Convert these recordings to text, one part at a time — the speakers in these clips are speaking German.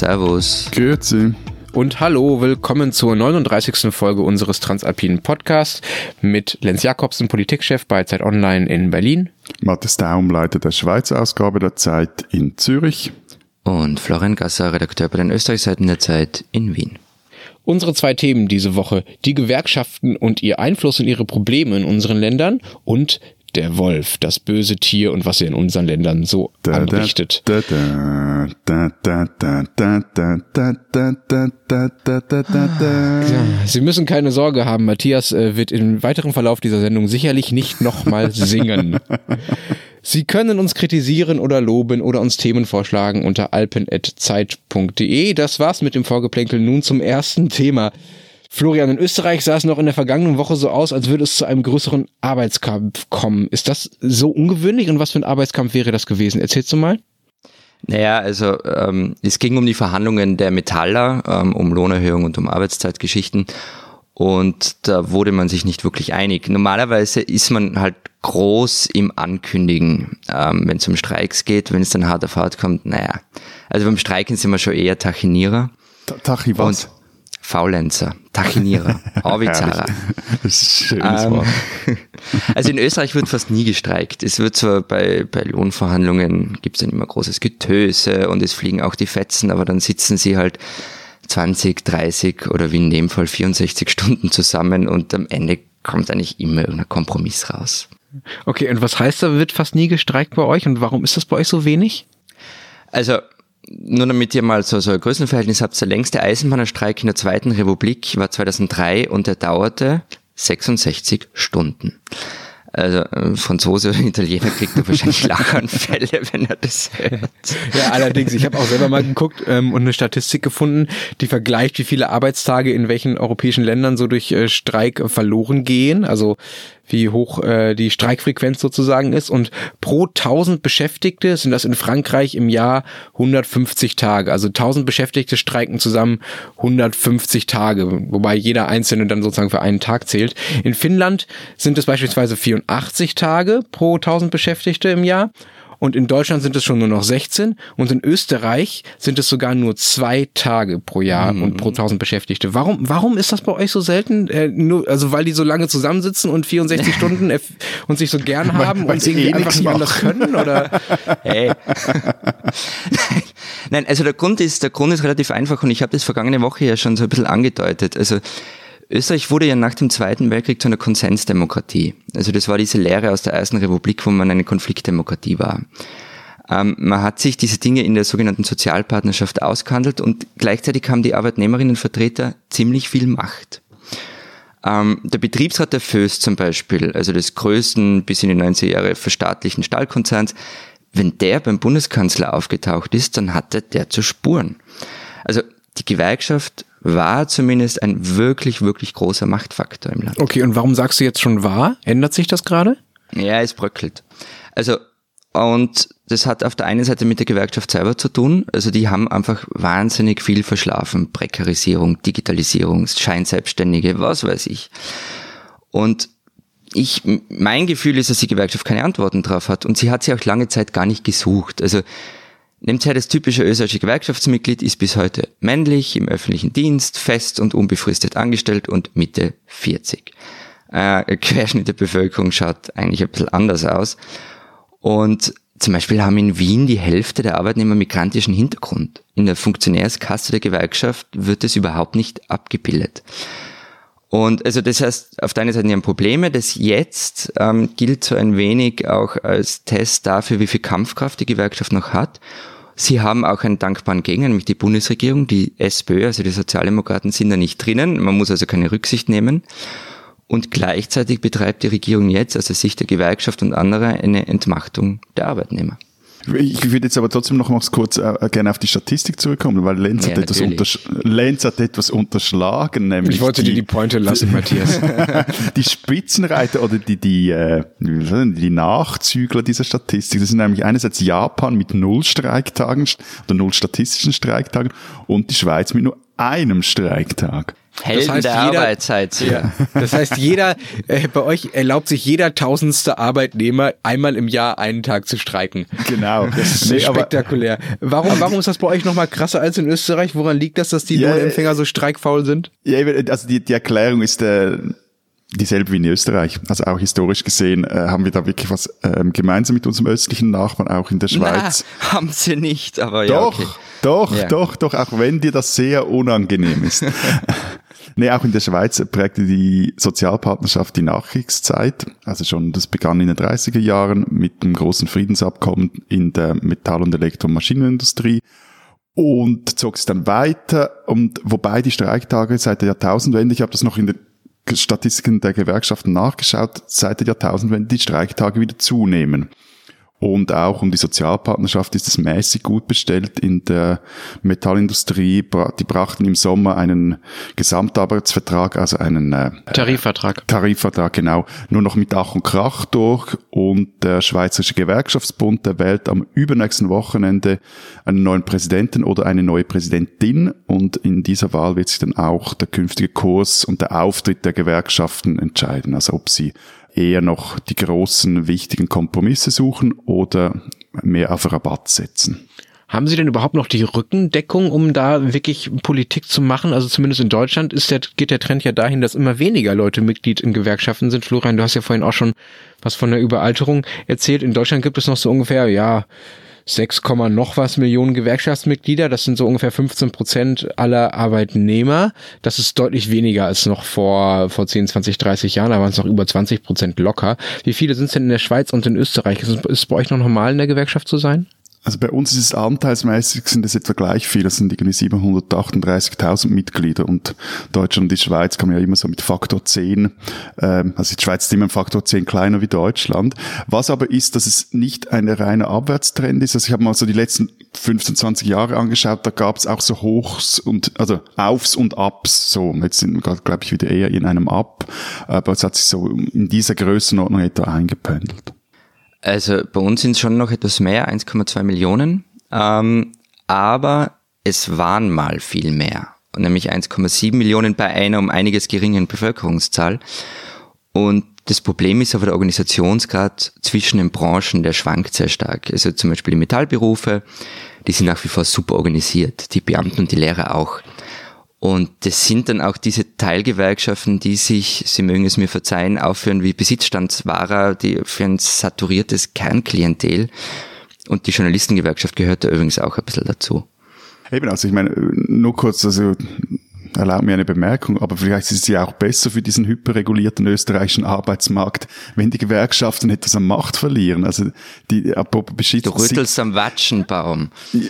Servus. Grüezi. Und hallo, willkommen zur 39. Folge unseres Transalpinen Podcasts mit Lenz Jakobsen, Politikchef bei Zeit Online in Berlin. Matthias Daum, Leiter der Schweizer Ausgabe der Zeit in Zürich. Und Florian Gasser, Redakteur bei den Österreichseiten der Zeit in Wien. Unsere zwei Themen diese Woche, die Gewerkschaften und ihr Einfluss und ihre Probleme in unseren Ländern und der Wolf, das böse Tier und was er in unseren Ländern so anrichtet. Sie müssen keine Sorge haben, Matthias äh, wird im weiteren Verlauf dieser Sendung sicherlich nicht nochmal singen. Sie können uns kritisieren oder loben oder uns Themen vorschlagen unter alpen.zeit.de. Das war's mit dem Vorgeplänkel. Nun zum ersten Thema. Florian, in Österreich sah es noch in der vergangenen Woche so aus, als würde es zu einem größeren Arbeitskampf kommen. Ist das so ungewöhnlich und was für ein Arbeitskampf wäre das gewesen? Erzählst du mal? Naja, also ähm, es ging um die Verhandlungen der Metaller, ähm, um Lohnerhöhung und um Arbeitszeitgeschichten. Und da wurde man sich nicht wirklich einig. Normalerweise ist man halt groß im Ankündigen, ähm, wenn es um Streiks geht, wenn es dann hart auf hart kommt, naja. Also beim Streiken sind wir schon eher Tachinierer. Tachi was? Faulenzer, Tachinierer, Avizara. das ist ein schönes ähm, Wort. Also in Österreich wird fast nie gestreikt. Es wird zwar bei, bei Lohnverhandlungen gibt es dann immer großes Getöse und es fliegen auch die Fetzen, aber dann sitzen sie halt 20, 30 oder wie in dem Fall 64 Stunden zusammen und am Ende kommt eigentlich immer irgendein Kompromiss raus. Okay, und was heißt, da wird fast nie gestreikt bei euch und warum ist das bei euch so wenig? Also nur damit ihr mal so, so ein Größenverhältnis habt, der längste Eisenbahnstreik in der Zweiten Republik war 2003 und der dauerte 66 Stunden. Also Franzose oder Italiener kriegt da wahrscheinlich Lachanfälle, wenn er das hört. Ja, allerdings, ich habe auch selber mal geguckt ähm, und eine Statistik gefunden, die vergleicht, wie viele Arbeitstage in welchen europäischen Ländern so durch äh, Streik verloren gehen. Also wie hoch äh, die Streikfrequenz sozusagen ist. Und pro 1000 Beschäftigte sind das in Frankreich im Jahr 150 Tage. Also 1000 Beschäftigte streiken zusammen 150 Tage, wobei jeder Einzelne dann sozusagen für einen Tag zählt. In Finnland sind es beispielsweise 84 Tage pro 1000 Beschäftigte im Jahr und in Deutschland sind es schon nur noch 16 und in Österreich sind es sogar nur zwei Tage pro Jahr mhm. und pro 1000 Beschäftigte. Warum, warum ist das bei euch so selten? Äh, nur, also weil die so lange zusammensitzen und 64 Stunden und sich so gern haben und irgendwie eh einfach nicht anders können oder? Hey. Nein, also der Grund ist, der Grund ist relativ einfach und ich habe das vergangene Woche ja schon so ein bisschen angedeutet. Also Österreich wurde ja nach dem Zweiten Weltkrieg zu einer Konsensdemokratie. Also das war diese Lehre aus der Ersten Republik, wo man eine Konfliktdemokratie war. Ähm, man hat sich diese Dinge in der sogenannten Sozialpartnerschaft ausgehandelt und gleichzeitig haben die Arbeitnehmerinnenvertreter ziemlich viel Macht. Ähm, der Betriebsrat der FÖS zum Beispiel, also des größten bis in die 90er Jahre verstaatlichten Stahlkonzerns, wenn der beim Bundeskanzler aufgetaucht ist, dann hatte der zu Spuren. Also die Gewerkschaft war zumindest ein wirklich, wirklich großer Machtfaktor im Land. Okay, und warum sagst du jetzt schon war? Ändert sich das gerade? Ja, es bröckelt. Also, und das hat auf der einen Seite mit der Gewerkschaft selber zu tun. Also die haben einfach wahnsinnig viel verschlafen. Prekarisierung, Digitalisierung, Scheinselbstständige, was weiß ich. Und ich, mein Gefühl ist, dass die Gewerkschaft keine Antworten drauf hat. Und sie hat sie auch lange Zeit gar nicht gesucht. Also Her, das typische österreichische Gewerkschaftsmitglied ist bis heute männlich, im öffentlichen Dienst, fest und unbefristet angestellt und Mitte 40. Äh, Querschnitt der Bevölkerung schaut eigentlich ein bisschen anders aus. Und zum Beispiel haben in Wien die Hälfte der Arbeitnehmer migrantischen Hintergrund. In der Funktionärskasse der Gewerkschaft wird es überhaupt nicht abgebildet. Und also das heißt, auf der einen Seite haben Probleme, das jetzt ähm, gilt so ein wenig auch als Test dafür, wie viel Kampfkraft die Gewerkschaft noch hat. Sie haben auch einen dankbaren Gegner, nämlich die Bundesregierung, die SPÖ, also die Sozialdemokraten sind da nicht drinnen. Man muss also keine Rücksicht nehmen. Und gleichzeitig betreibt die Regierung jetzt aus der Sicht der Gewerkschaft und anderer eine Entmachtung der Arbeitnehmer. Ich würde jetzt aber trotzdem noch mal kurz äh, gerne auf die Statistik zurückkommen, weil Lenz, ja, hat, etwas Lenz hat etwas unterschlagen. Nämlich ich wollte die, dir die Pointe lassen, Matthias. die Spitzenreiter oder die, die, äh, die Nachzügler dieser Statistik, das sind nämlich einerseits Japan mit null Streiktagen oder null statistischen Streiktagen und die Schweiz mit nur einem Streiktag. Helden das heißt, der jeder, Arbeitszeit. Ja, das heißt, jeder, äh, bei euch erlaubt sich jeder tausendste Arbeitnehmer einmal im Jahr einen Tag zu streiken. Genau. Das ist nee, spektakulär. warum, warum ist das bei euch nochmal krasser als in Österreich? Woran liegt das, dass die ja, Lohnempfänger so streikfaul sind? Ja, also die, die Erklärung ist, äh, dieselbe wie in Österreich. Also auch historisch gesehen äh, haben wir da wirklich was ähm, gemeinsam mit unserem östlichen Nachbarn, auch in der Schweiz. Na, haben sie nicht, aber doch, ja. Okay. Doch, ja. doch, doch, auch wenn dir das sehr unangenehm ist. nee, auch in der Schweiz prägte die Sozialpartnerschaft die Nachkriegszeit. Also schon, das begann in den 30er Jahren mit dem großen Friedensabkommen in der Metall- und Elektromaschinenindustrie und zog es dann weiter. Und wobei die Streiktage seit der Jahrtausendwende, ich habe das noch in den Statistiken der Gewerkschaften nachgeschaut, seit der Jahrtausendwende die Streiktage wieder zunehmen. Und auch um die Sozialpartnerschaft ist es mäßig gut bestellt in der Metallindustrie. Die brachten im Sommer einen Gesamtarbeitsvertrag, also einen äh, Tarifvertrag. Tarifvertrag, genau, nur noch mit Ach und Krach durch. Und der Schweizerische Gewerkschaftsbund, der wählt am übernächsten Wochenende einen neuen Präsidenten oder eine neue Präsidentin. Und in dieser Wahl wird sich dann auch der künftige Kurs und der Auftritt der Gewerkschaften entscheiden. Also ob sie eher noch die großen, wichtigen Kompromisse suchen oder mehr auf Rabatt setzen. Haben Sie denn überhaupt noch die Rückendeckung, um da wirklich Politik zu machen? Also zumindest in Deutschland ist der, geht der Trend ja dahin, dass immer weniger Leute Mitglied in Gewerkschaften sind. Florian, du hast ja vorhin auch schon was von der Überalterung erzählt. In Deutschland gibt es noch so ungefähr, ja, 6, noch was Millionen Gewerkschaftsmitglieder. Das sind so ungefähr 15 Prozent aller Arbeitnehmer. Das ist deutlich weniger als noch vor, vor 10, 20, 30 Jahren. Da waren es noch über 20 Prozent locker. Wie viele sind es denn in der Schweiz und in Österreich? Ist es bei euch noch normal in der Gewerkschaft zu sein? Also bei uns ist es anteilsmäßig sind es etwa gleich viel. Das sind irgendwie 738.000 Mitglieder und Deutschland und die Schweiz man ja immer so mit Faktor 10, ähm, also die Schweiz ist immer ein Faktor 10 kleiner wie Deutschland. Was aber ist, dass es nicht ein reiner Abwärtstrend ist. Also ich habe mal so die letzten 15, 20 Jahre angeschaut, da gab es auch so Hochs und, also Aufs und Ups, so. Jetzt sind wir gerade, glaube ich, wieder eher in einem Up, aber es hat sich so in dieser Größenordnung etwa eingependelt. Also bei uns sind es schon noch etwas mehr, 1,2 Millionen. Ähm, aber es waren mal viel mehr. Nämlich 1,7 Millionen bei einer um einiges geringen Bevölkerungszahl. Und das Problem ist aber der Organisationsgrad zwischen den Branchen, der schwankt sehr stark. Also zum Beispiel die Metallberufe, die sind nach wie vor super organisiert. Die Beamten und die Lehrer auch. Und das sind dann auch diese Teilgewerkschaften, die sich, Sie mögen es mir verzeihen, aufführen wie Besitzstandswahrer, die für ein saturiertes Kernklientel. Und die Journalistengewerkschaft gehört da übrigens auch ein bisschen dazu. Eben, also ich meine, nur kurz, also erlaub mir eine Bemerkung, aber vielleicht ist es ja auch besser für diesen hyperregulierten österreichischen Arbeitsmarkt, wenn die Gewerkschaften etwas an Macht verlieren. Also die Du rüttelst am Watschenbaum.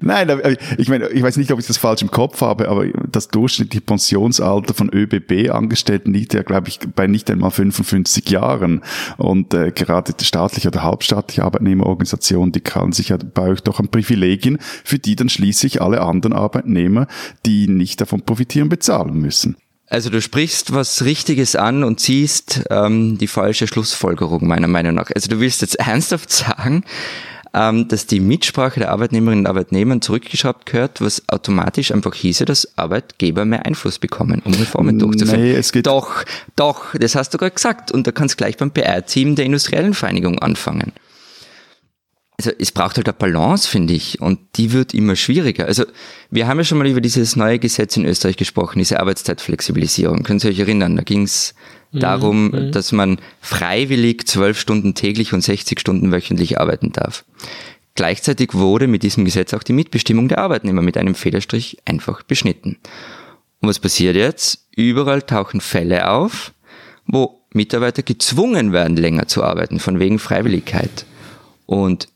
Nein, ich meine, ich weiß nicht, ob ich das falsch im Kopf habe, aber das durchschnittliche Pensionsalter von ÖBB-Angestellten liegt ja, glaube ich, bei nicht einmal 55 Jahren. Und äh, gerade die staatliche oder halbstaatliche Arbeitnehmerorganisation, die kann sich ja bei euch doch an Privilegien, für die dann schließlich alle anderen Arbeitnehmer, die nicht davon profitieren, bezahlen müssen. Also du sprichst was Richtiges an und ziehst ähm, die falsche Schlussfolgerung meiner Meinung nach. Also du willst jetzt ernsthaft sagen, ähm, dass die Mitsprache der Arbeitnehmerinnen und Arbeitnehmer zurückgeschraubt gehört, was automatisch einfach hieße, dass Arbeitgeber mehr Einfluss bekommen, um Reformen durchzuführen. Nee, es geht doch, doch, das hast du gerade gesagt. Und da kannst du gleich beim PR-Team der industriellen Vereinigung anfangen. Also es braucht halt eine Balance, finde ich, und die wird immer schwieriger. Also wir haben ja schon mal über dieses neue Gesetz in Österreich gesprochen, diese Arbeitszeitflexibilisierung. Können Sie euch erinnern? Da ging es Mhm. darum, mhm. dass man freiwillig zwölf Stunden täglich und 60 Stunden wöchentlich arbeiten darf. Gleichzeitig wurde mit diesem Gesetz auch die Mitbestimmung der Arbeitnehmer mit einem Federstrich einfach beschnitten. Und was passiert jetzt? Überall tauchen Fälle auf, wo Mitarbeiter gezwungen werden, länger zu arbeiten, von wegen Freiwilligkeit. Und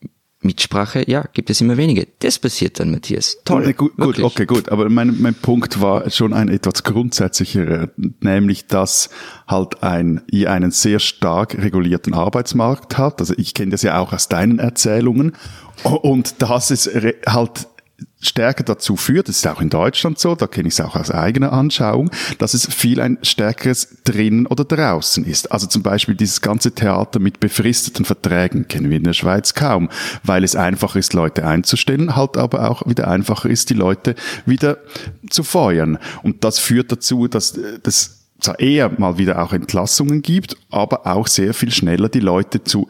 Mitsprache, ja, gibt es immer wenige. Das passiert dann, Matthias. Toll. Gut, gut okay, gut. Aber mein, mein Punkt war schon ein etwas grundsätzlicher, nämlich, dass halt ein, ihr einen sehr stark regulierten Arbeitsmarkt hat. Also ich kenne das ja auch aus deinen Erzählungen. Und dass es halt stärker dazu führt, das ist auch in Deutschland so, da kenne ich es auch aus eigener Anschauung, dass es viel ein stärkeres drinnen oder draußen ist. Also zum Beispiel dieses ganze Theater mit befristeten Verträgen kennen wir in der Schweiz kaum, weil es einfach ist, Leute einzustellen, halt aber auch wieder einfacher ist, die Leute wieder zu feuern. Und das führt dazu, dass das zwar eher mal wieder auch Entlassungen gibt, aber auch sehr viel schneller die Leute zu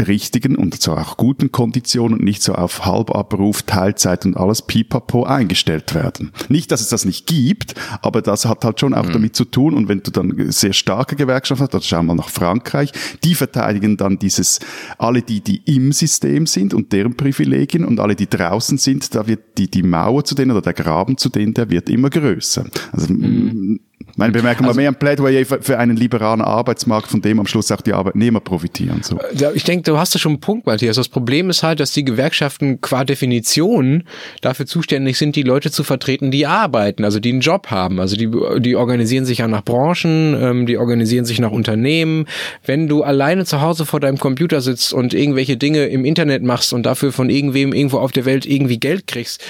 richtigen und zwar auch guten Konditionen und nicht so auf Halbabruf, Teilzeit und alles pipapo eingestellt werden. Nicht, dass es das nicht gibt, aber das hat halt schon auch mhm. damit zu tun und wenn du dann sehr starke Gewerkschaften hast, dann schau mal nach Frankreich, die verteidigen dann dieses, alle die, die im System sind und deren Privilegien und alle die draußen sind, da wird die, die Mauer zu denen oder der Graben zu denen, der wird immer größer. Also, mhm meine Bemerkung also, war mehr ein Plädoyer für einen liberalen Arbeitsmarkt, von dem am Schluss auch die Arbeitnehmer profitieren. So. Ich denke, du hast da schon einen Punkt, Matthias. Das Problem ist halt, dass die Gewerkschaften qua Definition dafür zuständig sind, die Leute zu vertreten, die arbeiten, also die einen Job haben. Also die, die organisieren sich ja nach Branchen, ähm, die organisieren sich nach Unternehmen. Wenn du alleine zu Hause vor deinem Computer sitzt und irgendwelche Dinge im Internet machst und dafür von irgendwem irgendwo auf der Welt irgendwie Geld kriegst,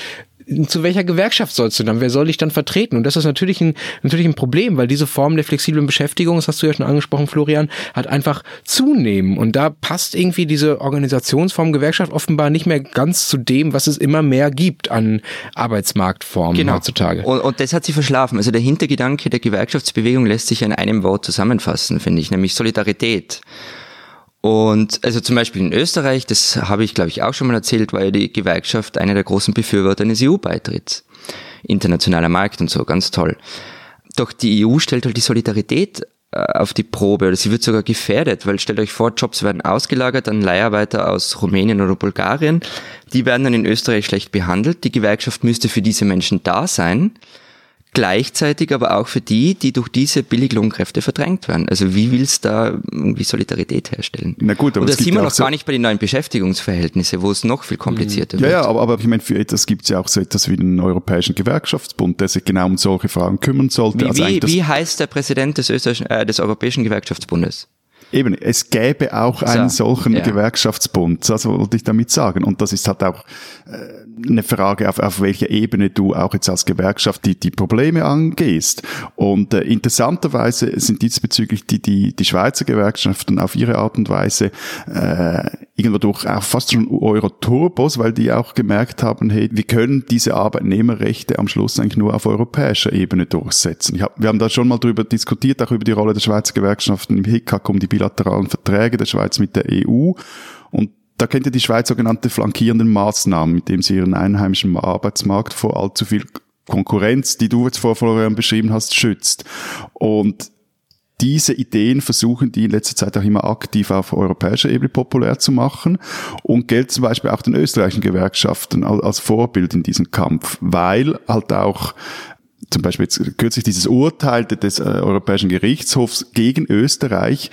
zu welcher Gewerkschaft sollst du dann? Wer soll dich dann vertreten? Und das ist natürlich ein, natürlich ein Problem, weil diese Form der flexiblen Beschäftigung, das hast du ja schon angesprochen, Florian, hat einfach zunehmen. Und da passt irgendwie diese Organisationsform Gewerkschaft offenbar nicht mehr ganz zu dem, was es immer mehr gibt an Arbeitsmarktformen genau. heutzutage. Und, und das hat sie verschlafen. Also der Hintergedanke der Gewerkschaftsbewegung lässt sich in einem Wort zusammenfassen, finde ich, nämlich Solidarität. Und also zum Beispiel in Österreich, das habe ich glaube ich auch schon mal erzählt, war ja die Gewerkschaft einer der großen Befürworter eines EU-Beitritts. Internationaler Markt und so, ganz toll. Doch die EU stellt halt die Solidarität äh, auf die Probe oder sie wird sogar gefährdet, weil stellt euch vor, Jobs werden ausgelagert an Leiharbeiter aus Rumänien oder Bulgarien. Die werden dann in Österreich schlecht behandelt. Die Gewerkschaft müsste für diese Menschen da sein gleichzeitig aber auch für die, die durch diese Billiglohnkräfte verdrängt werden. Also wie willst du da irgendwie Solidarität herstellen? Na gut, aber Und da sind wir noch so gar nicht bei den neuen Beschäftigungsverhältnissen, wo es noch viel komplizierter ja, wird. Ja, aber, aber ich meine, für etwas gibt es ja auch so etwas wie den Europäischen Gewerkschaftsbund, der sich genau um solche Fragen kümmern sollte. Wie, also wie, wie heißt der Präsident des, Österreichischen, äh, des Europäischen Gewerkschaftsbundes? Eben, es gäbe auch einen so, solchen ja. Gewerkschaftsbund, das wollte ich damit sagen. Und das ist halt auch äh, eine Frage, auf, auf welcher Ebene du auch jetzt als Gewerkschaft die, die Probleme angehst. Und äh, interessanterweise sind diesbezüglich die, die, die Schweizer Gewerkschaften auf ihre Art und Weise äh, irgendwo durch auch fast schon Euro-Turbos, weil die auch gemerkt haben, hey, wir können diese Arbeitnehmerrechte am Schluss eigentlich nur auf europäischer Ebene durchsetzen. Hab, wir haben da schon mal drüber diskutiert, auch über die Rolle der Schweizer Gewerkschaften im HICAC um die bilateralen Verträge der Schweiz mit der EU. Und da kennt ihr die Schweiz sogenannte flankierenden Maßnahmen, mit dem sie ihren einheimischen Arbeitsmarkt vor allzu viel Konkurrenz, die du jetzt vor Florian beschrieben hast, schützt. Und diese Ideen versuchen die in letzter Zeit auch immer aktiv auf europäischer Ebene populär zu machen und gilt zum Beispiel auch den österreichischen Gewerkschaften als Vorbild in diesem Kampf, weil halt auch zum Beispiel jetzt kürzlich dieses Urteil des äh, Europäischen Gerichtshofs gegen Österreich,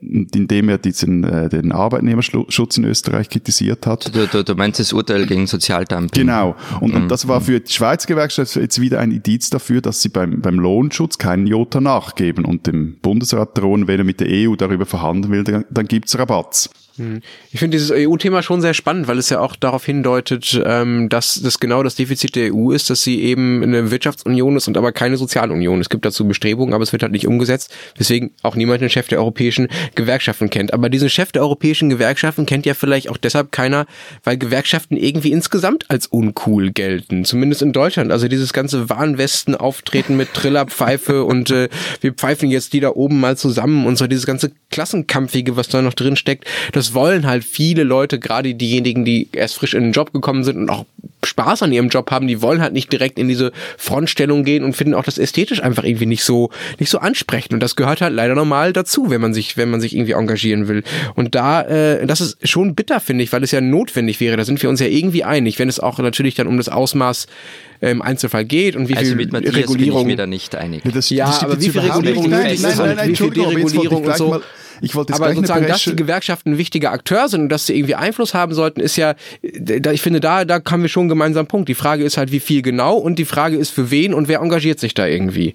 in dem er diesen, äh, den Arbeitnehmerschutz in Österreich kritisiert hat. Du, du, du meinst das Urteil gegen Sozialdumping? Genau. Und, mhm. und das war für die Schweiz Gewerkschaft jetzt wieder ein Indiz dafür, dass sie beim, beim Lohnschutz keinen Jota nachgeben und dem Bundesrat drohen, wenn er mit der EU darüber verhandeln will, dann, dann gibt's Rabatts. Hm. Ich finde dieses EU-Thema schon sehr spannend, weil es ja auch darauf hindeutet, ähm, dass das genau das Defizit der EU ist, dass sie eben eine Wirtschaftsunion ist und aber keine Sozialunion. Es gibt dazu Bestrebungen, aber es wird halt nicht umgesetzt, weswegen auch niemand den Chef der europäischen Gewerkschaften kennt. Aber diesen Chef der europäischen Gewerkschaften kennt ja vielleicht auch deshalb keiner, weil Gewerkschaften irgendwie insgesamt als uncool gelten. Zumindest in Deutschland. Also dieses ganze Warnwesten-Auftreten mit Trillerpfeife und äh, wir pfeifen jetzt die da oben mal zusammen und so dieses ganze Klassenkampfige, was da noch drin steckt, das das wollen halt viele Leute, gerade diejenigen, die erst frisch in den Job gekommen sind und auch Spaß an ihrem Job haben, die wollen halt nicht direkt in diese Frontstellung gehen und finden auch das ästhetisch einfach irgendwie nicht so nicht so ansprechend und das gehört halt leider normal dazu, wenn man sich wenn man sich irgendwie engagieren will. Und da äh, das ist schon bitter finde ich, weil es ja notwendig wäre. Da sind wir uns ja irgendwie einig, wenn es auch natürlich dann um das Ausmaß im Einzelfall geht und wie also viel Regulierung. Bin ich mir da nicht einig. Ja, das, ja das aber wie viel Regulierung nötig ist und wie viel Deregulierung und so. Ich wollte jetzt aber sozusagen, dass die Gewerkschaften ein wichtiger Akteur sind und dass sie irgendwie Einfluss haben sollten, ist ja, ich finde, da, da haben wir schon einen gemeinsamen Punkt. Die Frage ist halt, wie viel genau und die Frage ist, für wen und wer engagiert sich da irgendwie.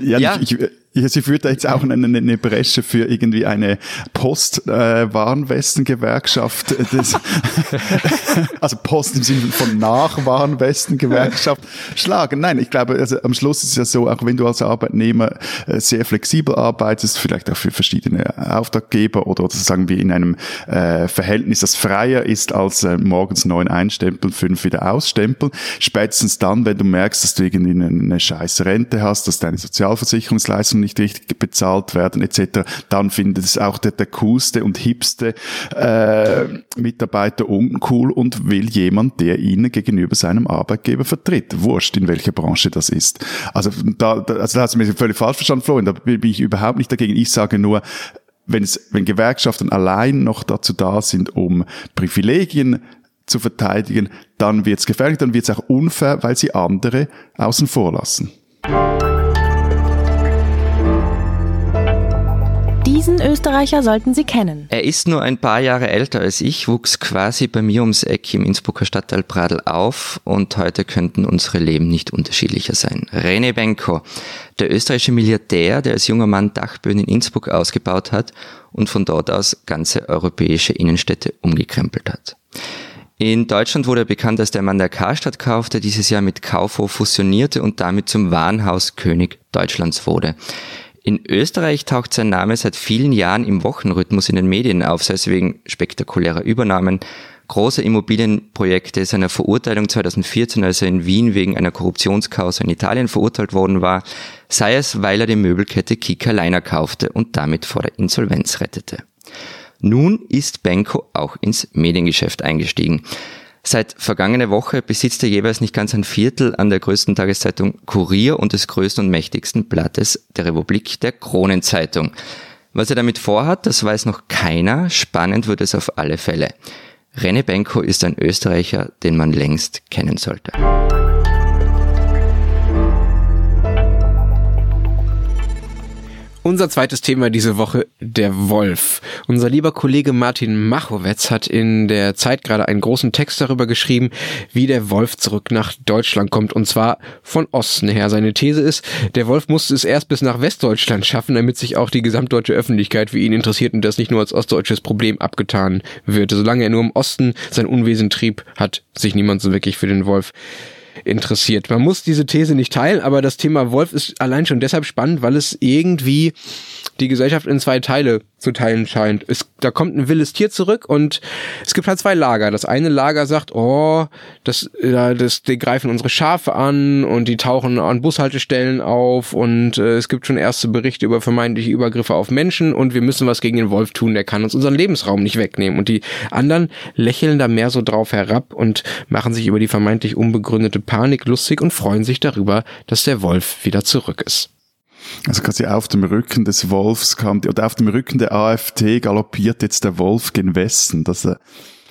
Ja, ja. Ich, ich, Sie führt da jetzt auch eine, eine Bresche für irgendwie eine Post-Warnwesten-Gewerkschaft. Äh, also Post im Sinne von Nach-Warnwesten-Gewerkschaft schlagen. Nein, ich glaube, also am Schluss ist es ja so, auch wenn du als Arbeitnehmer äh, sehr flexibel arbeitest, vielleicht auch für verschiedene Auftraggeber oder, oder sagen wir in einem äh, Verhältnis, das freier ist als äh, morgens neun einstempeln, fünf wieder ausstempeln. Spätestens dann, wenn du merkst, dass du irgendwie eine, eine scheiß Rente hast, dass deine Sozialversicherungsleistung nicht richtig bezahlt werden etc., dann findet es auch der, der coolste und hipste äh, Mitarbeiter uncool und will jemand, der ihn gegenüber seinem Arbeitgeber vertritt. Wurscht, in welcher Branche das ist. Also da, da also da hast du mich völlig falsch verstanden, Florian, da bin ich überhaupt nicht dagegen. Ich sage nur, wenn, es, wenn Gewerkschaften allein noch dazu da sind, um Privilegien zu verteidigen, dann wird es gefährlich, dann wird es auch unfair, weil sie andere außen vor lassen. Diesen Österreicher sollten Sie kennen. Er ist nur ein paar Jahre älter als ich, wuchs quasi bei mir ums Eck im Innsbrucker Stadtteil Pradl auf und heute könnten unsere Leben nicht unterschiedlicher sein. René Benko, der österreichische Milliardär, der als junger Mann Dachböen in Innsbruck ausgebaut hat und von dort aus ganze europäische Innenstädte umgekrempelt hat. In Deutschland wurde er bekannt als der Mann, der Karstadt kaufte, dieses Jahr mit Kaufhof fusionierte und damit zum Warenhauskönig Deutschlands wurde. In Österreich taucht sein Name seit vielen Jahren im Wochenrhythmus in den Medien auf, sei es wegen spektakulärer Übernahmen, großer Immobilienprojekte, seiner Verurteilung 2014, als er in Wien wegen einer Korruptionskause in Italien verurteilt worden war, sei es, weil er die Möbelkette Kika Leiner kaufte und damit vor der Insolvenz rettete. Nun ist Benko auch ins Mediengeschäft eingestiegen. Seit vergangene Woche besitzt er jeweils nicht ganz ein Viertel an der größten Tageszeitung Kurier und des größten und mächtigsten Blattes der Republik, der Kronenzeitung. Was er damit vorhat, das weiß noch keiner. Spannend wird es auf alle Fälle. Rene Benko ist ein Österreicher, den man längst kennen sollte. Unser zweites Thema diese Woche, der Wolf. Unser lieber Kollege Martin Machowetz hat in der Zeit gerade einen großen Text darüber geschrieben, wie der Wolf zurück nach Deutschland kommt und zwar von Osten her. Seine These ist, der Wolf musste es erst bis nach Westdeutschland schaffen, damit sich auch die gesamtdeutsche Öffentlichkeit für ihn interessiert und das nicht nur als ostdeutsches Problem abgetan wird. Solange er nur im Osten sein Unwesen trieb, hat sich niemand so wirklich für den Wolf interessiert. Man muss diese These nicht teilen, aber das Thema Wolf ist allein schon deshalb spannend, weil es irgendwie die Gesellschaft in zwei Teile zu teilen scheint. Es, da kommt ein wildes Tier zurück und es gibt halt zwei Lager. Das eine Lager sagt, oh, das, äh, das, die greifen unsere Schafe an und die tauchen an Bushaltestellen auf und äh, es gibt schon erste Berichte über vermeintliche Übergriffe auf Menschen und wir müssen was gegen den Wolf tun, der kann uns unseren Lebensraum nicht wegnehmen. Und die anderen lächeln da mehr so drauf herab und machen sich über die vermeintlich unbegründete Panik lustig und freuen sich darüber, dass der Wolf wieder zurück ist. Also quasi auf dem Rücken des Wolfs kam, oder auf dem Rücken der AfD galoppiert jetzt der Wolf gen Westen. Das, äh,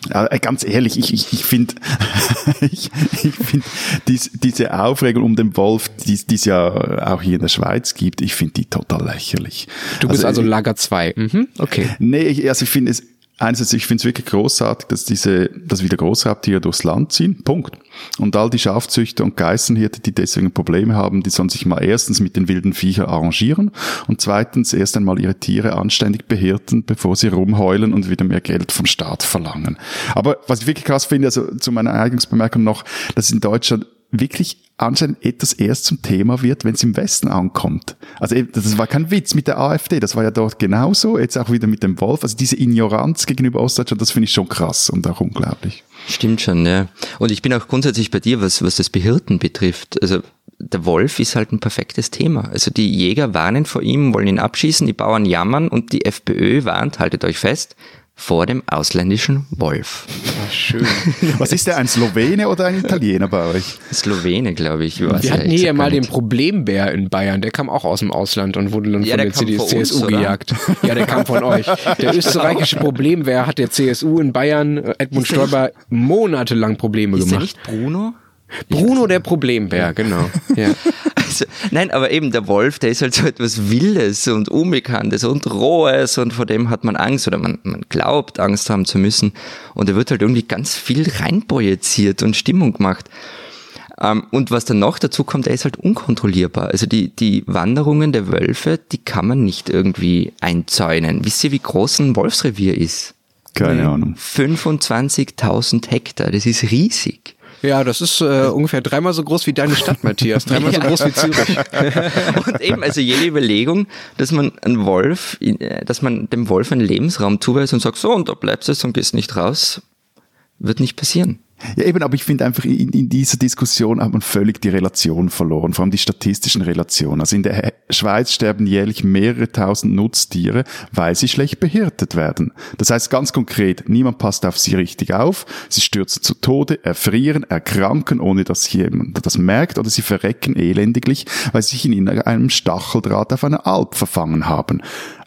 äh ganz ehrlich, ich, ich, ich finde, ich, ich finde dies, diese Aufregung um den Wolf, die es ja auch hier in der Schweiz gibt, ich finde die total lächerlich. Du bist also, also Lager 2. Mhm, okay. Nee, ich, also ich finde es, einerseits, ich finde es wirklich großartig, dass diese, dass wieder Großraubtiere durchs Land ziehen. Punkt. Und all die Schafzüchter und Geißenhirte, die deswegen Probleme haben, die sollen sich mal erstens mit den wilden Viechern arrangieren und zweitens erst einmal ihre Tiere anständig behirten, bevor sie rumheulen und wieder mehr Geld vom Staat verlangen. Aber was ich wirklich krass finde, also zu meiner Eignungsbemerkung noch, dass in Deutschland wirklich anscheinend etwas erst zum Thema wird, wenn es im Westen ankommt. Also das war kein Witz mit der AfD, das war ja dort genauso, jetzt auch wieder mit dem Wolf. Also diese Ignoranz gegenüber Ostdeutschland, das finde ich schon krass und auch unglaublich. Stimmt schon, ja. Und ich bin auch grundsätzlich bei dir, was, was das Behirten betrifft. Also der Wolf ist halt ein perfektes Thema. Also die Jäger warnen vor ihm, wollen ihn abschießen, die Bauern jammern und die FPÖ warnt, haltet euch fest, vor dem ausländischen Wolf. Ach, schön. Was ist der, ein Slowene oder ein Italiener bei euch? Slowene, glaube ich. Wir hatten hier mal den Problembär in Bayern, der kam auch aus dem Ausland und wurde dann ja, von der, der CSU uns, gejagt. Ja, der kam von euch. Der österreichische Problembär hat der CSU in Bayern, äh, Edmund Stoiber, monatelang Probleme ist gemacht. Ist nicht Bruno? Bruno der Problembär, genau. Ja. Also, nein, aber eben der Wolf, der ist halt so etwas Wildes und Unbekanntes und Rohes und vor dem hat man Angst oder man, man glaubt, Angst haben zu müssen. Und er wird halt irgendwie ganz viel reinprojiziert und Stimmung gemacht. Ähm, und was dann noch dazu kommt, er ist halt unkontrollierbar. Also die, die Wanderungen der Wölfe, die kann man nicht irgendwie einzäunen. Wisst ihr, wie groß ein Wolfsrevier ist? Keine Ahnung. 25.000 Hektar, das ist riesig. Ja, das ist äh, ungefähr dreimal so groß wie deine Stadt, Matthias. Dreimal so groß wie Zürich. Und eben, also jede Überlegung, dass man einen Wolf, äh, dass man dem Wolf einen Lebensraum zuweist und sagt, so, und da bleibst du und gehst nicht raus, wird nicht passieren. Ja, eben, aber ich finde einfach, in, in dieser Diskussion hat man völlig die Relation verloren, vor allem die statistischen Relationen. Also in der Schweiz sterben jährlich mehrere tausend Nutztiere, weil sie schlecht behirtet werden. Das heißt ganz konkret, niemand passt auf sie richtig auf, sie stürzen zu Tode, erfrieren, erkranken, ohne dass jemand das merkt, oder sie verrecken elendiglich, weil sie sich in einem Stacheldraht auf einer Alp verfangen haben.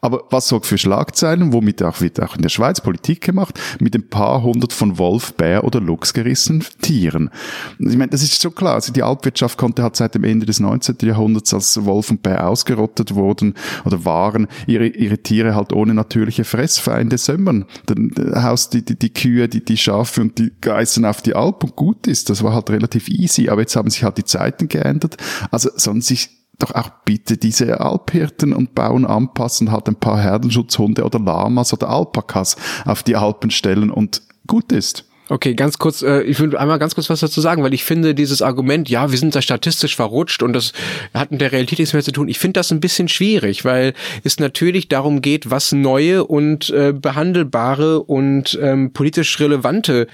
Aber was sorgt für Schlagzeilen, womit auch, wird auch in der Schweiz Politik gemacht, mit ein paar hundert von Wolf, Bär oder Luchs gerissenen Tieren. Ich meine, das ist schon klar. Also die Alpwirtschaft konnte halt seit dem Ende des 19. Jahrhunderts, als Wolf und Bär ausgerottet wurden oder waren, ihre, ihre Tiere halt ohne natürliche Fressfeinde sömmern. Dann haust die, die, die Kühe, die, die Schafe und die Geißen auf die Alp und gut ist. Das war halt relativ easy. Aber jetzt haben sich halt die Zeiten geändert. Also sollen sich doch auch bitte diese Alphirten und Bauern anpassen, halt ein paar Herdenschutzhunde oder Lamas oder Alpakas auf die Alpen stellen und gut ist. Okay, ganz kurz, äh, ich will einmal ganz kurz was dazu sagen, weil ich finde dieses Argument, ja, wir sind da statistisch verrutscht und das hat mit der Realität nichts mehr zu tun. Ich finde das ein bisschen schwierig, weil es natürlich darum geht, was neue und äh, behandelbare und ähm, politisch relevante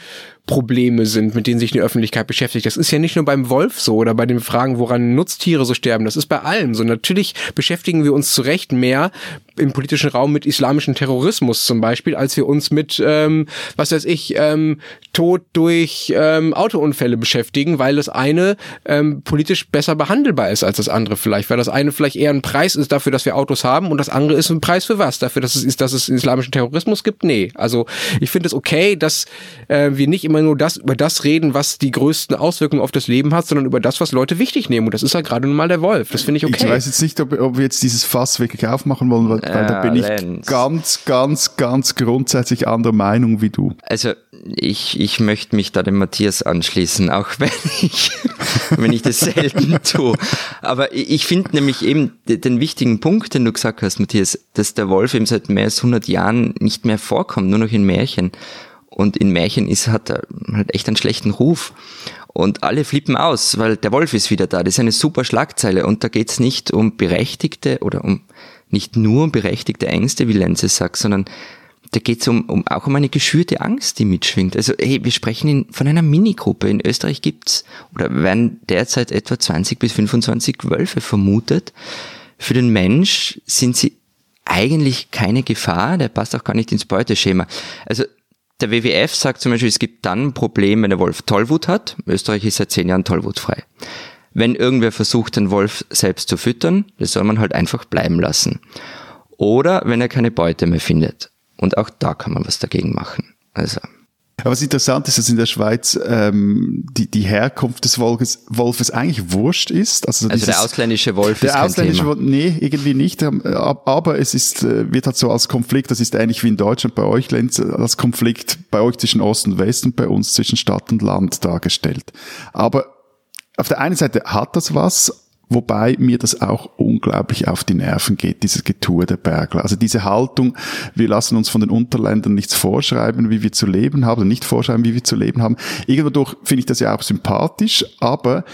Probleme sind, mit denen sich die Öffentlichkeit beschäftigt. Das ist ja nicht nur beim Wolf so oder bei den Fragen, woran Nutztiere so sterben. Das ist bei allem so. Natürlich beschäftigen wir uns zu Recht mehr im politischen Raum mit islamischem Terrorismus zum Beispiel, als wir uns mit, ähm, was weiß ich, ähm, Tod durch ähm, Autounfälle beschäftigen, weil das eine ähm, politisch besser behandelbar ist als das andere vielleicht, weil das eine vielleicht eher ein Preis ist dafür, dass wir Autos haben und das andere ist ein Preis für was? Dafür, dass es dass es islamischen Terrorismus gibt? Nee. Also ich finde es okay, dass äh, wir nicht immer nur das über das reden, was die größten Auswirkungen auf das Leben hat, sondern über das, was Leute wichtig nehmen. Und das ist ja gerade nun mal der Wolf. Das finde ich okay. Ich weiß jetzt nicht, ob, ob wir jetzt dieses Fass wirklich aufmachen wollen, weil, weil da bin ich Lenz. ganz, ganz, ganz grundsätzlich anderer Meinung wie du. Also ich, ich möchte mich da dem Matthias anschließen, auch wenn ich, wenn ich das selten tue. Aber ich finde nämlich eben den wichtigen Punkt, den du gesagt hast, Matthias, dass der Wolf eben seit mehr als 100 Jahren nicht mehr vorkommt, nur noch in Märchen. Und in Märchen ist, hat er halt echt einen schlechten Ruf. Und alle flippen aus, weil der Wolf ist wieder da. Das ist eine super Schlagzeile. Und da geht's nicht um berechtigte oder um nicht nur um berechtigte Ängste, wie Lenze sagt, sondern da geht's um, um, auch um eine geschürte Angst, die mitschwingt. Also hey, wir sprechen in, von einer Minigruppe. In Österreich gibt's oder werden derzeit etwa 20 bis 25 Wölfe vermutet. Für den Mensch sind sie eigentlich keine Gefahr, der passt auch gar nicht ins Beuteschema. Also der WWF sagt zum Beispiel, es gibt dann ein Problem, wenn der Wolf Tollwut hat. Österreich ist seit zehn Jahren tollwutfrei. Wenn irgendwer versucht, den Wolf selbst zu füttern, das soll man halt einfach bleiben lassen. Oder wenn er keine Beute mehr findet. Und auch da kann man was dagegen machen. Also. Aber was interessant ist, dass in der Schweiz ähm, die, die Herkunft des Wolfes, Wolfes eigentlich wurscht ist. Also, also dieses, der ausländische Wolf der ist ausländische Wolf, nee, irgendwie nicht. Ähm, aber es ist, äh, wird halt so als Konflikt, das ist ähnlich wie in Deutschland bei euch, Lenz, als Konflikt bei euch zwischen Ost und West und bei uns zwischen Stadt und Land dargestellt. Aber auf der einen Seite hat das was, Wobei mir das auch unglaublich auf die Nerven geht, dieses Getue der Bergler. Also diese Haltung, wir lassen uns von den Unterländern nichts vorschreiben, wie wir zu leben haben, nicht vorschreiben, wie wir zu leben haben. Irgendwo durch finde ich das ja auch sympathisch, aber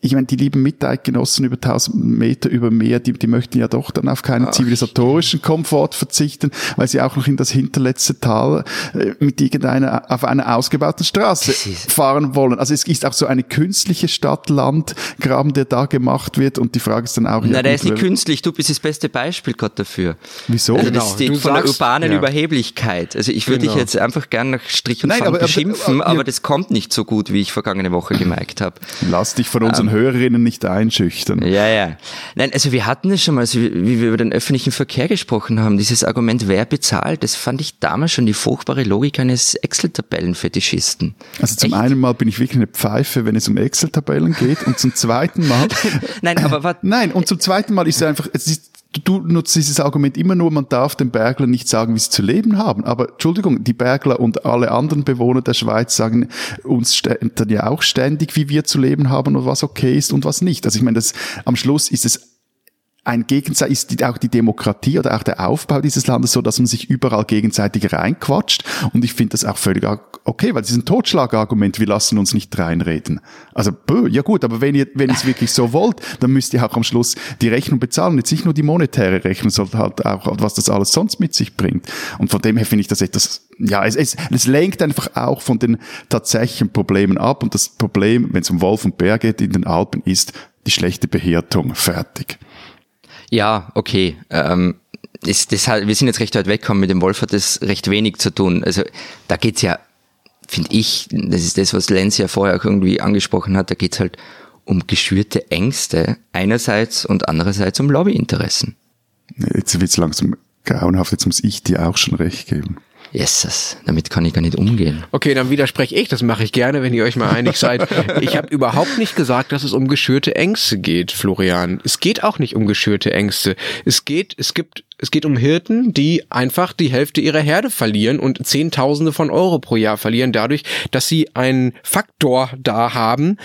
ich meine, die lieben Miteidgenossen über 1000 Meter über Meer, die, die möchten ja doch dann auf keinen Ach, zivilisatorischen Komfort verzichten, weil sie auch noch in das hinterletzte Tal äh, mit irgendeiner, auf einer ausgebauten Straße fahren wollen. Also es ist auch so eine künstliche Stadt-Land-Graben, der da gemacht wird und die Frage ist dann auch... Na, der ist nicht künstlich, du bist das beste Beispiel gerade dafür. Wieso? Also das genau. ist von sagst, der urbanen ja. Überheblichkeit. Also ich würde genau. dich jetzt einfach gern nach Strich und Nein, aber, beschimpfen, aber, aber, das kommt nicht so gut, wie ich vergangene Woche gemerkt habe. Lass dich von unseren unseren Hörerinnen nicht einschüchtern. Ja, ja. Nein, also wir hatten es schon mal, also wie wir über den öffentlichen Verkehr gesprochen haben, dieses Argument, wer bezahlt, das fand ich damals schon die furchtbare Logik eines Excel-Tabellen-Fetischisten. Also zum Echt? einen Mal bin ich wirklich eine Pfeife, wenn es um Excel-Tabellen geht und zum zweiten Mal... Nein, aber was... Nein, und zum zweiten Mal ist es einfach, es ist du nutzt dieses Argument immer nur, man darf den Berglern nicht sagen, wie sie zu leben haben. Aber Entschuldigung, die Bergler und alle anderen Bewohner der Schweiz sagen uns dann ja auch ständig, wie wir zu leben haben und was okay ist und was nicht. Also ich meine, das, am Schluss ist es ein Gegensatz ist auch die Demokratie oder auch der Aufbau dieses Landes so, dass man sich überall gegenseitig reinquatscht. Und ich finde das auch völlig okay, weil es ist ein Totschlagargument, wir lassen uns nicht reinreden. Also, bö, ja gut, aber wenn ihr, wenn ihr es wirklich so wollt, dann müsst ihr auch am Schluss die Rechnung bezahlen. Jetzt nicht nur die monetäre Rechnung, sondern halt auch, was das alles sonst mit sich bringt. Und von dem her finde ich das etwas, ja, es, es, es lenkt einfach auch von den tatsächlichen Problemen ab. Und das Problem, wenn es um Wolf und Bär geht in den Alpen, ist die schlechte Behirtung. Fertig. Ja, okay. Ähm, ist das halt, wir sind jetzt recht weit weggekommen, mit dem Wolf hat das recht wenig zu tun. Also da geht's ja, finde ich, das ist das, was Lenz ja vorher auch irgendwie angesprochen hat, da geht's halt um geschürte Ängste einerseits und andererseits um Lobbyinteressen. Jetzt wird's langsam grauenhaft, jetzt muss ich dir auch schon recht geben. Jesus, damit kann ich gar nicht umgehen. Okay, dann widerspreche ich, das mache ich gerne, wenn ihr euch mal einig seid. Ich habe überhaupt nicht gesagt, dass es um geschürte Ängste geht, Florian. Es geht auch nicht um geschürte Ängste. Es geht, es gibt es geht um Hirten, die einfach die Hälfte ihrer Herde verlieren und Zehntausende von Euro pro Jahr verlieren, dadurch, dass sie einen Faktor da haben,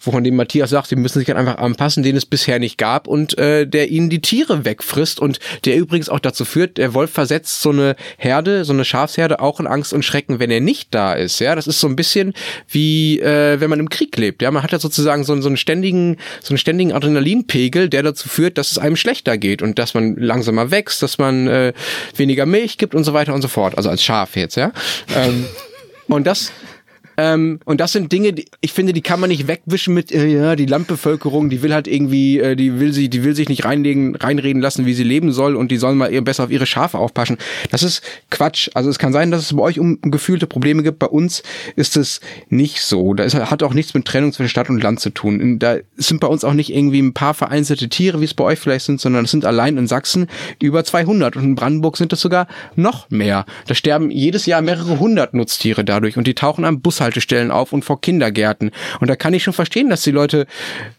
wovon dem Matthias sagt, sie müssen sich halt einfach anpassen, den es bisher nicht gab und äh, der ihnen die Tiere wegfrisst und der übrigens auch dazu führt, der Wolf versetzt so eine Herde, so eine Schafsherde auch in Angst und Schrecken, wenn er nicht da ist. Ja, das ist so ein bisschen wie äh, wenn man im Krieg lebt. Ja, man hat ja sozusagen so, so einen ständigen, so einen ständigen Adrenalinpegel, der dazu führt, dass es einem schlechter geht und dass man langsamer wächst dass man äh, weniger Milch gibt und so weiter und so fort. Also als Schaf jetzt, ja. Ähm, und das ähm, und das sind Dinge, die, ich finde, die kann man nicht wegwischen mit, äh, ja, die Landbevölkerung, die will halt irgendwie, äh, die will sie, die will sich nicht reinlegen, reinreden lassen, wie sie leben soll und die sollen mal eher besser auf ihre Schafe aufpassen. Das ist Quatsch. Also es kann sein, dass es bei euch um gefühlte Probleme gibt. Bei uns ist es nicht so. Da ist, hat auch nichts mit Trennung zwischen Stadt und Land zu tun. Da sind bei uns auch nicht irgendwie ein paar vereinzelte Tiere, wie es bei euch vielleicht sind, sondern es sind allein in Sachsen über 200 und in Brandenburg sind es sogar noch mehr. Da sterben jedes Jahr mehrere hundert Nutztiere dadurch und die tauchen am Bus Bushaltestellen auf und vor Kindergärten. Und da kann ich schon verstehen, dass die Leute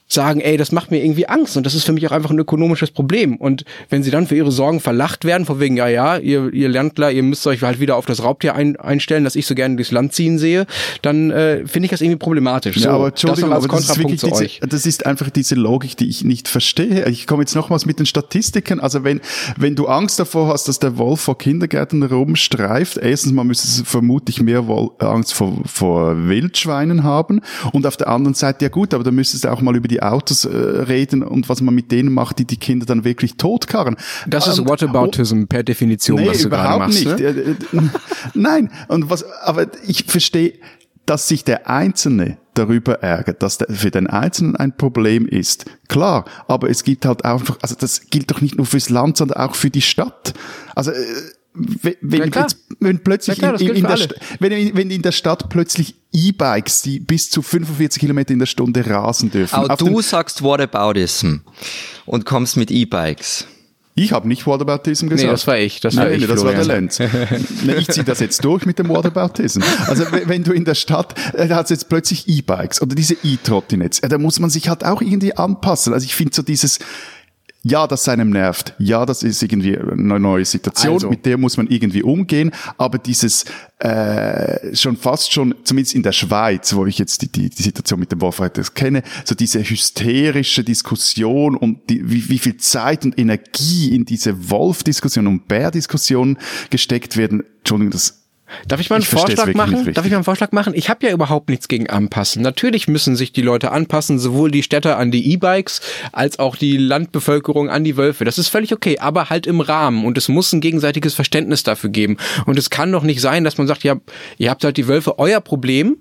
sagen, ey, das macht mir irgendwie Angst und das ist für mich auch einfach ein ökonomisches Problem. Und wenn sie dann für ihre Sorgen verlacht werden, von wegen, ja, ja, ihr, ihr Landler, ihr müsst euch halt wieder auf das Raubtier ein, einstellen, das ich so gerne durchs Land ziehen sehe, dann äh, finde ich das irgendwie problematisch. So, ja, aber Entschuldigung, das, aber das ist wirklich diese, das ist einfach diese Logik, die ich nicht verstehe. Ich komme jetzt nochmals mit den Statistiken. Also wenn, wenn du Angst davor hast, dass der Wolf vor Kindergärten rumstreift, erstens mal müsste es vermutlich mehr Angst vor, vor Wildschweinen haben und auf der anderen Seite, ja gut, aber da müsstest du auch mal über die Autos äh, reden und was man mit denen macht, die die Kinder dann wirklich totkarren. Das ist Whataboutism oh, per Definition, nee, was du gerade machst. Nicht. Ne? Äh, äh, nein, und was, aber ich verstehe, dass sich der Einzelne darüber ärgert, dass der für den Einzelnen ein Problem ist. Klar, aber es gibt halt einfach, also das gilt doch nicht nur fürs Land, sondern auch für die Stadt. Also äh, wenn, wenn, jetzt, wenn plötzlich klar, in, in, der wenn, wenn in der Stadt plötzlich E-Bikes, die bis zu 45 Kilometer in der Stunde rasen dürfen. Aber du sagst Whataboutism und kommst mit E-Bikes. Ich habe nicht Whataboutism gesagt. Nee, das war ich. Das war Nein, ich, das war der Lenz. nee, ich ziehe das jetzt durch mit dem Whataboutism. Also wenn du in der Stadt, äh, da hat jetzt plötzlich E-Bikes oder diese E-Trottinets, da muss man sich halt auch irgendwie anpassen. Also ich finde so dieses, ja, das einem nervt. Ja, das ist irgendwie eine neue Situation, also. mit der muss man irgendwie umgehen. Aber dieses äh, schon fast schon, zumindest in der Schweiz, wo ich jetzt die, die, die Situation mit dem Wolfreiters kenne, so diese hysterische Diskussion und die, wie, wie viel Zeit und Energie in diese Wolf-Diskussion und Bär-Diskussion gesteckt werden. Entschuldigung, das Darf ich mal einen ich Vorschlag machen? Darf ich mal einen Vorschlag machen? Ich habe ja überhaupt nichts gegen anpassen. Natürlich müssen sich die Leute anpassen, sowohl die Städter an die E-Bikes als auch die Landbevölkerung an die Wölfe. Das ist völlig okay, aber halt im Rahmen und es muss ein gegenseitiges Verständnis dafür geben. Und es kann doch nicht sein, dass man sagt, ja, ihr habt halt die Wölfe euer Problem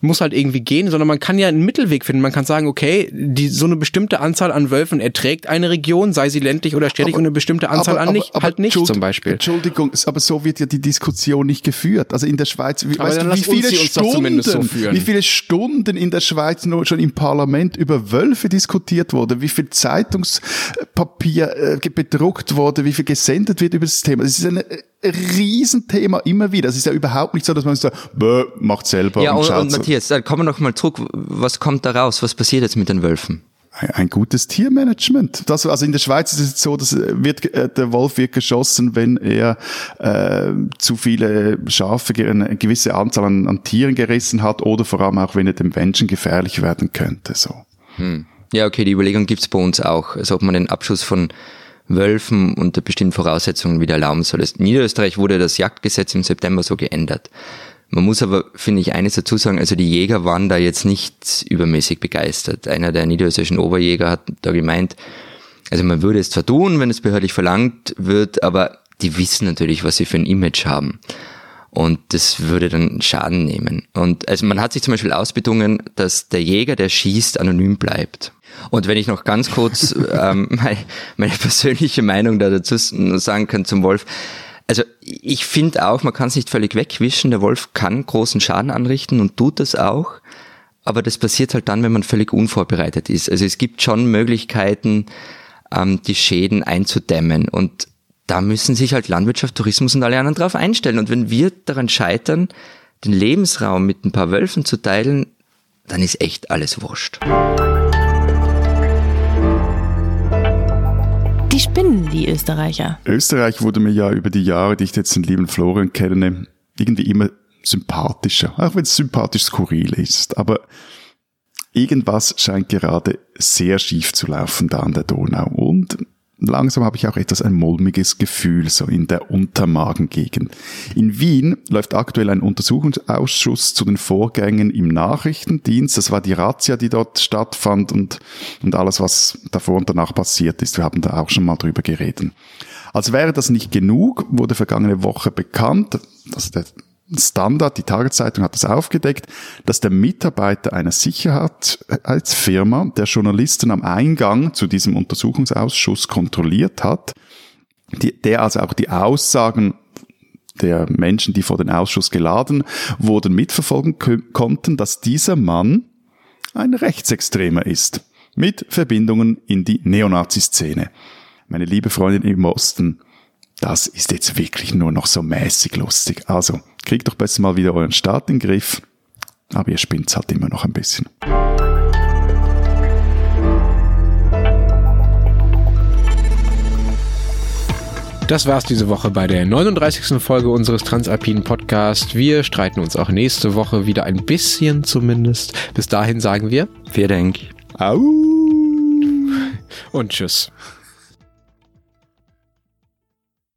muss halt irgendwie gehen, sondern man kann ja einen Mittelweg finden. Man kann sagen, okay, die, so eine bestimmte Anzahl an Wölfen erträgt eine Region, sei sie ländlich oder städtisch, aber, und eine bestimmte Anzahl aber, an nicht, aber, halt nicht zum Beispiel. Entschuldigung, aber so wird ja die Diskussion nicht geführt. Also in der Schweiz, wie, weißt du, wie viele Stunden, so wie viele Stunden in der Schweiz nur schon im Parlament über Wölfe diskutiert wurde, wie viel Zeitungspapier äh, bedruckt wurde, wie viel gesendet wird über das Thema. Das ist eine Riesenthema immer wieder. Es ist ja überhaupt nicht so, dass man sagt, Bäh, macht selber. Ja, und, und, und Matthias, kommen wir noch mal zurück. Was kommt da raus? Was passiert jetzt mit den Wölfen? ein, ein gutes Tiermanagement. Das, also in der Schweiz ist es so, dass wird, äh, der Wolf wird geschossen, wenn er äh, zu viele Schafe, eine gewisse Anzahl an, an Tieren gerissen hat oder vor allem auch, wenn er dem Menschen gefährlich werden könnte. So. Hm. Ja, okay, die Überlegung gibt's bei uns auch. Also ob man den Abschuss von Wölfen unter bestimmten Voraussetzungen wieder erlauben soll. In Niederösterreich wurde das Jagdgesetz im September so geändert. Man muss aber, finde ich, eines dazu sagen, also die Jäger waren da jetzt nicht übermäßig begeistert. Einer der niederösterreichischen Oberjäger hat da gemeint, also man würde es zwar tun, wenn es behördlich verlangt wird, aber die wissen natürlich, was sie für ein Image haben. Und das würde dann Schaden nehmen. Und also man hat sich zum Beispiel ausbedungen, dass der Jäger, der schießt, anonym bleibt. Und wenn ich noch ganz kurz ähm, meine, meine persönliche Meinung da dazu sagen kann zum Wolf, also ich finde auch, man kann es nicht völlig wegwischen. Der Wolf kann großen Schaden anrichten und tut das auch. Aber das passiert halt dann, wenn man völlig unvorbereitet ist. Also es gibt schon Möglichkeiten, ähm, die Schäden einzudämmen. Und da müssen sich halt Landwirtschaft, Tourismus und alle anderen drauf einstellen. Und wenn wir daran scheitern, den Lebensraum mit ein paar Wölfen zu teilen, dann ist echt alles wurscht. Die spinnen, die Österreicher. Österreich wurde mir ja über die Jahre, die ich jetzt den lieben Florian kenne, irgendwie immer sympathischer. Auch wenn es sympathisch skurril ist. Aber irgendwas scheint gerade sehr schief zu laufen da an der Donau. Und langsam habe ich auch etwas ein mulmiges Gefühl, so in der Untermagengegend. In Wien läuft aktuell ein Untersuchungsausschuss zu den Vorgängen im Nachrichtendienst. Das war die Razzia, die dort stattfand und, und alles, was davor und danach passiert ist. Wir haben da auch schon mal drüber geredet. Als wäre das nicht genug, wurde vergangene Woche bekannt, dass der Standard, die Tageszeitung hat das aufgedeckt, dass der Mitarbeiter einer Sicherheitsfirma, der Journalisten am Eingang zu diesem Untersuchungsausschuss kontrolliert hat, die, der also auch die Aussagen der Menschen, die vor den Ausschuss geladen wurden, mitverfolgen konnten, dass dieser Mann ein Rechtsextremer ist, mit Verbindungen in die Neonazi-Szene. Meine liebe Freundin im Osten, das ist jetzt wirklich nur noch so mäßig lustig. Also, kriegt doch besser mal wieder euren Start in den Griff. Aber ihr spinnt's halt immer noch ein bisschen. Das war's diese Woche bei der 39. Folge unseres Transalpinen Podcasts. Wir streiten uns auch nächste Woche wieder ein bisschen zumindest. Bis dahin sagen wir. Vielen Dank. Au. Und tschüss.